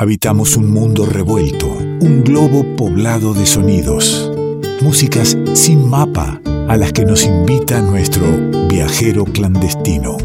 Habitamos un mundo revuelto, un globo poblado de sonidos, músicas sin mapa a las que nos invita nuestro viajero clandestino.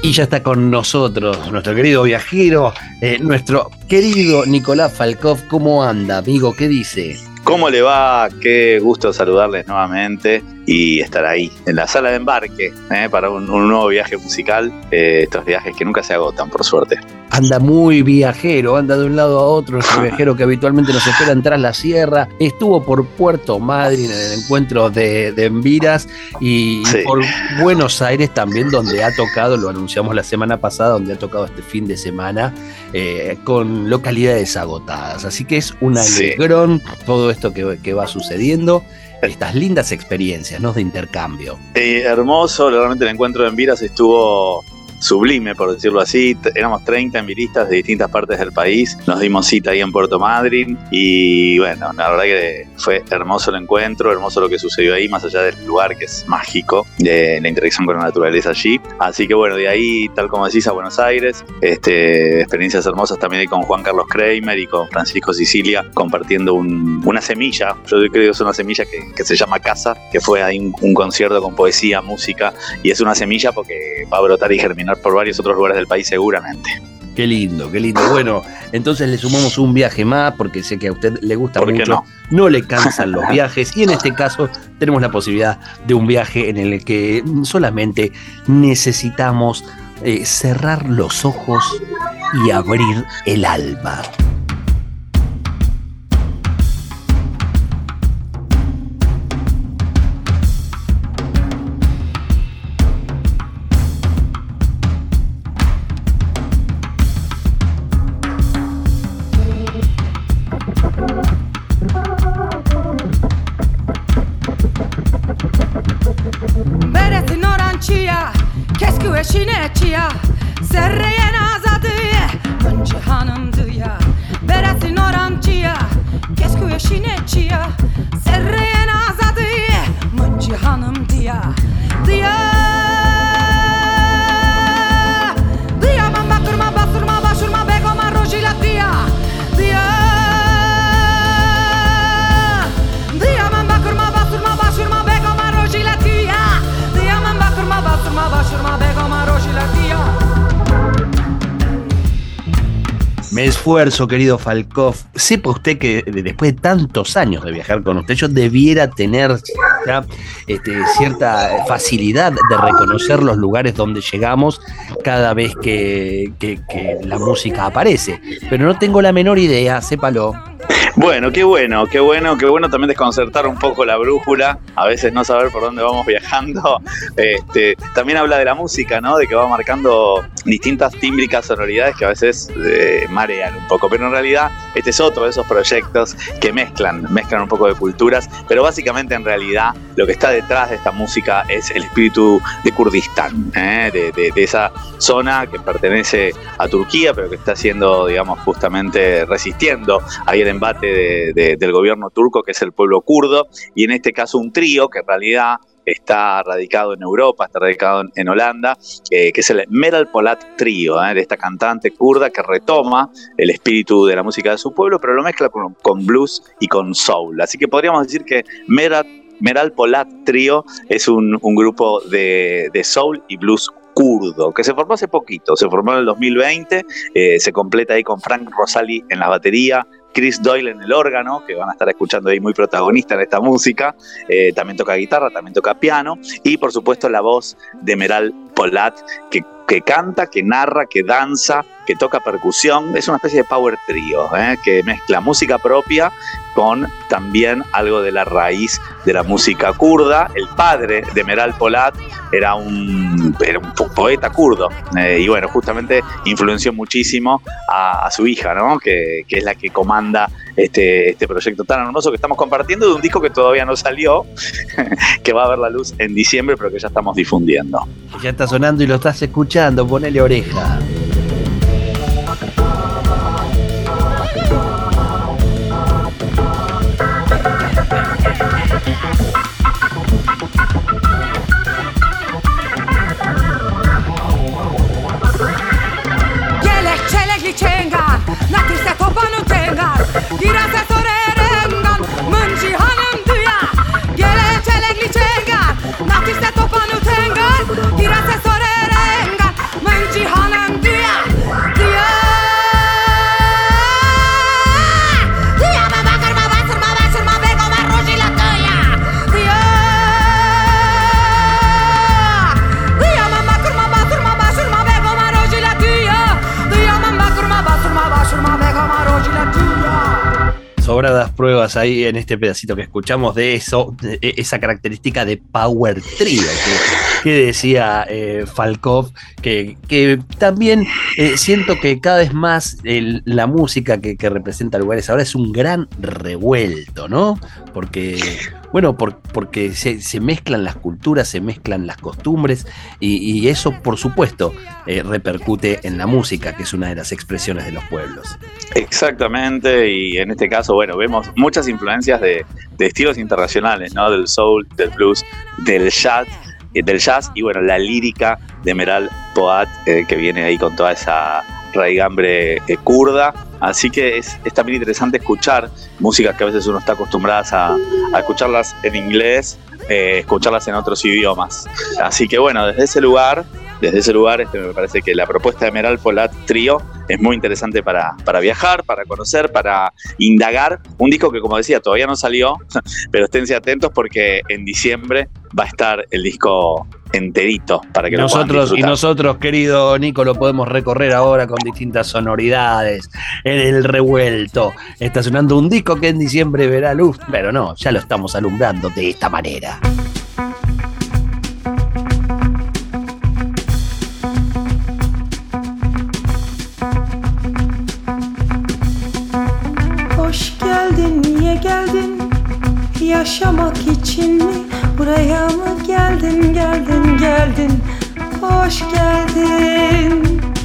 Y ya está con nosotros nuestro querido viajero, eh, nuestro querido Nicolás Falkov. ¿Cómo anda, amigo? ¿Qué dice? ¿Cómo le va? Qué gusto saludarles nuevamente y estar ahí en la sala de embarque ¿eh? para un, nuevo viaje musical. Eh, estos viajes que nunca se agotan, por suerte. Anda muy viajero, anda de un lado a otro, ese viajero que habitualmente nos espera tras la sierra. Estuvo por Puerto Madryn en el encuentro de, de Enviras y, por Buenos Aires también, donde ha tocado, lo anunciamos la semana pasada, donde ha tocado este fin de semana eh, con localidades agotadas. Así que es un alegrón todo esto que, que va sucediendo estas lindas experiencias ¿no? de intercambio. hermoso, realmente el encuentro de Enviras estuvo sublime, por decirlo así. Éramos 30 enviristas de distintas partes del país. Nos dimos cita ahí en Puerto Madryn y bueno, la verdad que fue hermoso el encuentro, hermoso lo que sucedió ahí, más allá del lugar que es mágico, de la interacción con la naturaleza allí. Así que bueno, de ahí, tal como decís, a Buenos Aires, este, experiencias hermosas también ahí con Juan Carlos Kramer y con Francisco Sicilia compartiendo una semilla, yo creo que es una semilla que, se llama Casa, que fue ahí un, un concierto con poesía, música, y es una semilla porque va a brotar y germinar por varios otros lugares del país seguramente. Qué lindo, qué lindo. Bueno, entonces le sumamos un viaje más porque sé que a usted le gusta mucho. No? no le cansan los viajes y en este caso tenemos la posibilidad de un viaje en el que solamente necesitamos eh, cerrar los ojos y abrir el alma. Esfuerzo, querido Falkov. Sepa usted que después de tantos años de viajar con usted, yo debiera tener este, cierta facilidad de reconocer los lugares donde llegamos cada vez que, que la música aparece. Pero no tengo la menor idea, sépalo. Bueno, qué bueno, qué bueno, qué bueno también desconcertar un poco la brújula, a veces no saber por dónde vamos viajando. Este, también habla de la música, ¿no? De que va marcando distintas tímbricas sonoridades que a veces eh, marean un poco, pero en realidad este es otro de esos proyectos que mezclan, mezclan un poco de culturas, pero básicamente en realidad lo que está detrás de esta música es el espíritu de Kurdistán, ¿eh? de, de esa zona que pertenece a Turquía, pero que está siendo, digamos, justamente resistiendo ahí el embate del gobierno turco, que es el pueblo kurdo, y en este caso un trío que en realidad está radicado en Europa, está radicado en, Holanda, eh, que es el Meral Polat Trio, eh, de esta cantante kurda que retoma el espíritu de la música de su pueblo, pero lo mezcla con, blues y con soul. Así que podríamos decir que Meral, Meral Polat Trio es un, grupo de, soul y blues kurdo, que se formó hace poquito, se formó en el 2020, eh, se completa ahí con Frank Rosali en la batería, Chris Doyle en el órgano, que van a estar escuchando ahí muy protagonista en esta música. Eh, también toca guitarra, también toca piano. Y por supuesto la voz de Meral Polat, que, que canta, que narra, que danza, que toca percusión. Es una especie de power trio, ¿eh? que mezcla música propia con también algo de la raíz de la música kurda. El padre de Meral Polat era un, poeta kurdo eh, y bueno, justamente influenció muchísimo a, su hija, ¿no? que, es la que comanda este, este proyecto tan hermoso que estamos compartiendo de un disco que todavía no salió, que va a ver la luz en diciembre, pero que ya estamos difundiendo. Ya está sonando y lo estás escuchando, ponele oreja. Hablabas ahí en este pedacito que escuchamos de eso, de esa característica de power trio que, decía eh, Falkov, que, que también eh, siento que cada vez más la música que, representa lugares ahora es un gran revuelto, ¿no? Porque bueno, porque se, mezclan las culturas, se mezclan las costumbres y, eso, por supuesto, eh, repercute en la música, que es una de las expresiones de los pueblos. Exactamente, y en este caso, bueno, vemos muchas influencias de, estilos internacionales, ¿no? Del soul, del blues, del jazz eh, del jazz y bueno, la lírica de Meral Poat, eh, que viene ahí con toda esa raigambre kurda. Así que es, también interesante escuchar músicas que a veces uno está acostumbrado a, escucharlas en inglés, eh, escucharlas en otros idiomas. Así que bueno, desde ese lugar, desde ese lugar este, me parece que la propuesta de Meral Polat Trio es muy interesante para, para viajar, para conocer, para indagar. Un disco que, como decía, todavía no salió, pero esténse atentos porque en diciembre va a estar el disco enterito para que nosotros y nosotros querido Nico lo podemos recorrer ahora con distintas sonoridades. En el revuelto está sonando un disco que en diciembre verá luz pero no ya lo estamos alumbrando de esta manera yaşamak için mi? Buraya mı geldin? Geldin geldin. Hoş geldin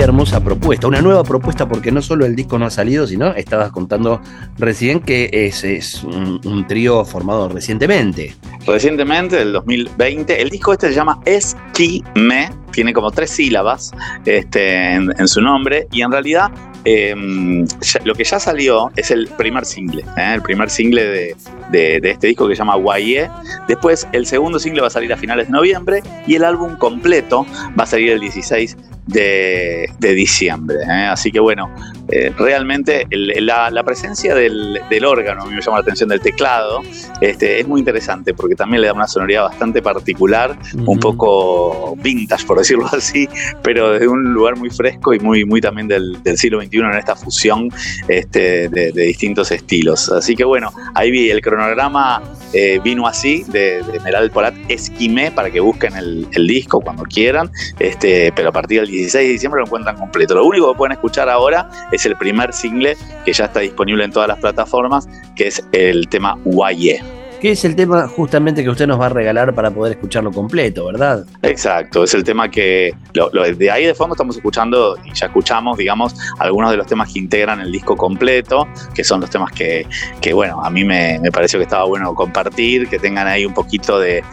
hermosa propuesta, una nueva propuesta porque no solo el disco no ha salido, sino estabas contando recién que es, es un, trío formado recientemente. Recientemente, del 2020. El disco este se llama Esquime, tiene como tres sílabas este, en, su nombre y en realidad em, lo que ya salió es el primer single, ¿eh? el primer single de, de, este disco que se llama Guayé. Después el segundo single va a salir a finales de noviembre y el álbum completo va a salir el 16 de, diciembre. ¿eh? Así que bueno, eh, realmente la, presencia del, órgano, a mí me llama la atención del teclado, este, es muy interesante porque también le da una sonoridad bastante particular, un poco vintage por decirlo así, pero desde un lugar muy fresco y muy, muy también del, siglo XXI en esta fusión este, de, distintos estilos. Así que bueno, ahí vi el cronograma, eh, vino así, de, de Meral Polat Esquimé, para que busquen el, disco cuando quieran, este, pero a partir del 16 de diciembre lo encuentran completo. Lo único que pueden escuchar ahora es el primer single que ya está disponible en todas las plataformas, que es el tema Guaye que es el tema justamente que usted nos va a regalar para poder escucharlo completo, ¿verdad? Exacto, es el tema que lo, de ahí de fondo estamos escuchando y ya escuchamos, digamos, algunos de los temas que integran el disco completo, que son los temas que, bueno, a mí me, pareció que estaba bueno compartir, que tengan ahí un poquito de,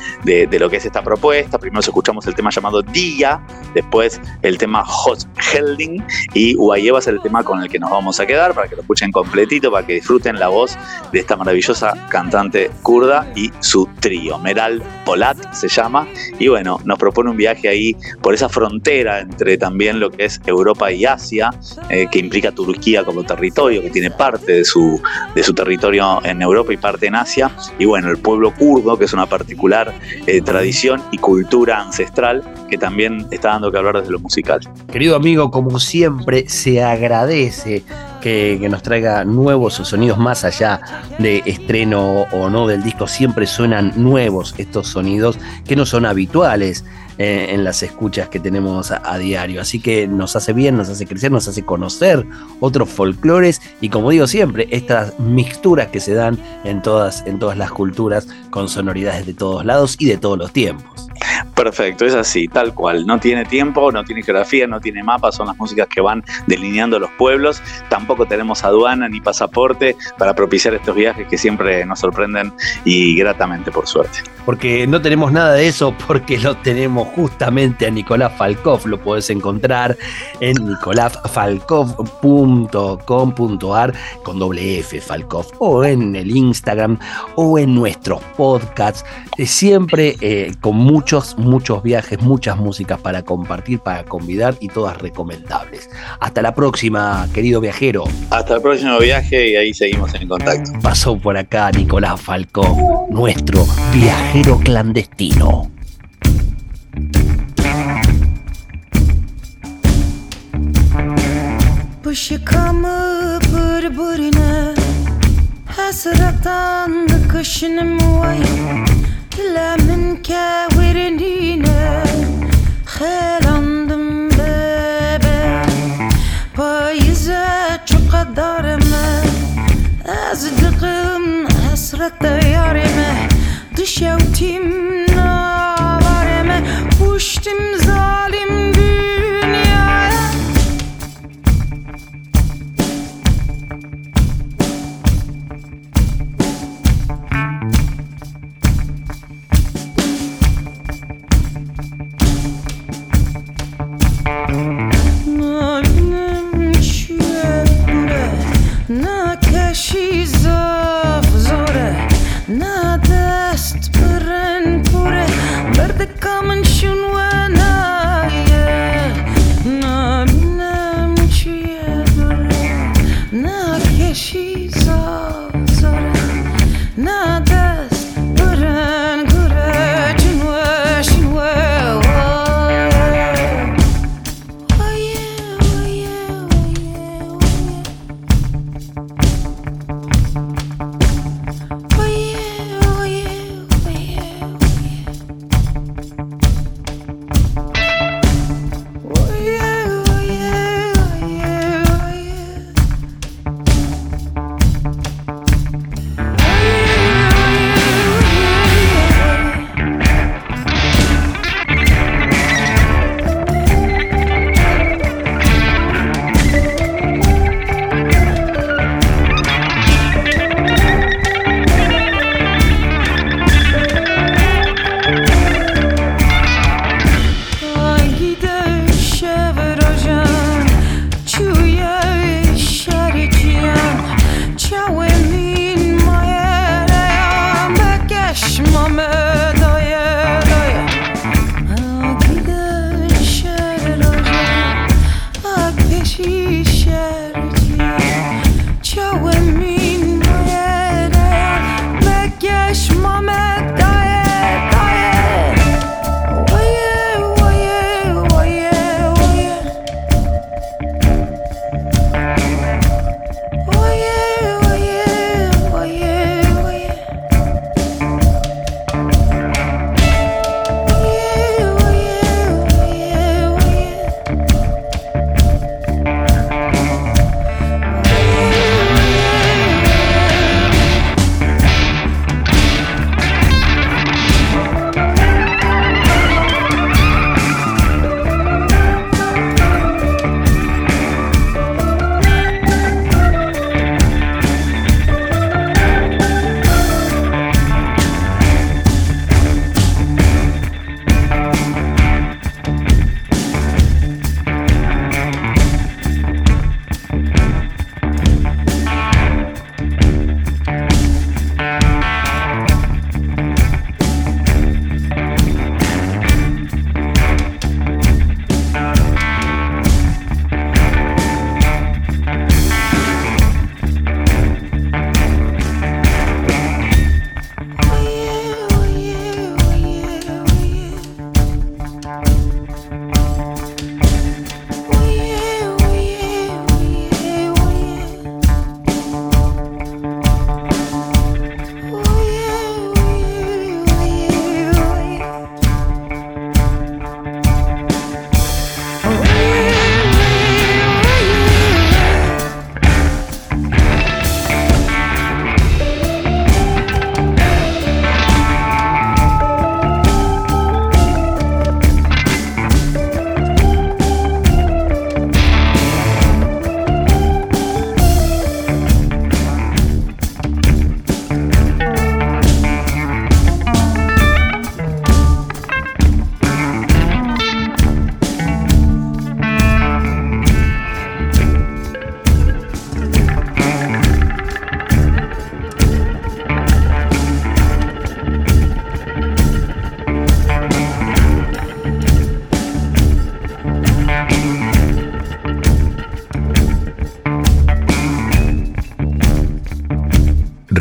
lo que es esta propuesta. Primero escuchamos el tema llamado Día, después el tema Hot Helding y Uayeva es el tema con el que nos vamos a quedar para que lo escuchen completito, para que disfruten la voz de esta maravillosa cantante kurda y su trío. Meral Polat se llama. Y bueno, nos propone un viaje ahí por esa frontera entre también lo que es Europa y Asia, eh, que implica Turquía como territorio, que tiene parte de su, de su territorio en Europa y parte en Asia. Y bueno, el pueblo kurdo, que es una particular eh, tradición y cultura ancestral que también está dando que hablar desde lo musical. Querido amigo, como siempre, se agradece que, nos traiga nuevos sonidos más allá de estreno o no del disco. Siempre suenan nuevos estos sonidos que no son habituales eh, en las escuchas que tenemos a, diario. Así que nos hace bien, nos hace crecer, nos hace conocer otros folclores y como digo siempre, estas mixturas que se dan en todas, en todas las culturas con sonoridades de todos lados y de todos los tiempos. Perfecto, es así, tal cual. No tiene tiempo, no tiene geografía, no tiene mapa, son las músicas que van delineando los pueblos. Tampoco tenemos aduana ni pasaporte para propiciar estos viajes que siempre nos sorprenden y gratamente, por suerte. Porque no tenemos nada de eso, porque lo tenemos justamente a Nicolás Falkov. Lo puedes encontrar en nicolásfalkov.com.ar con doble F, Falkov, o en el Instagram, o en nuestros podcasts. Eh, siempre eh, con muchos, muchos viajes, muchas músicas para compartir, para convidar y todas recomendables. Hasta la próxima, querido viajero. Hasta el próximo viaje y ahí seguimos en contacto. Pasó por acá Nicolás Falcón, nuestro viajero clandestino. Bışıkamı burburine Hasratan kışınım vay كلا من كاورنينا خالندم بابا. بايزة قدر ما أصدقم حسرة يارمه دشاوتيم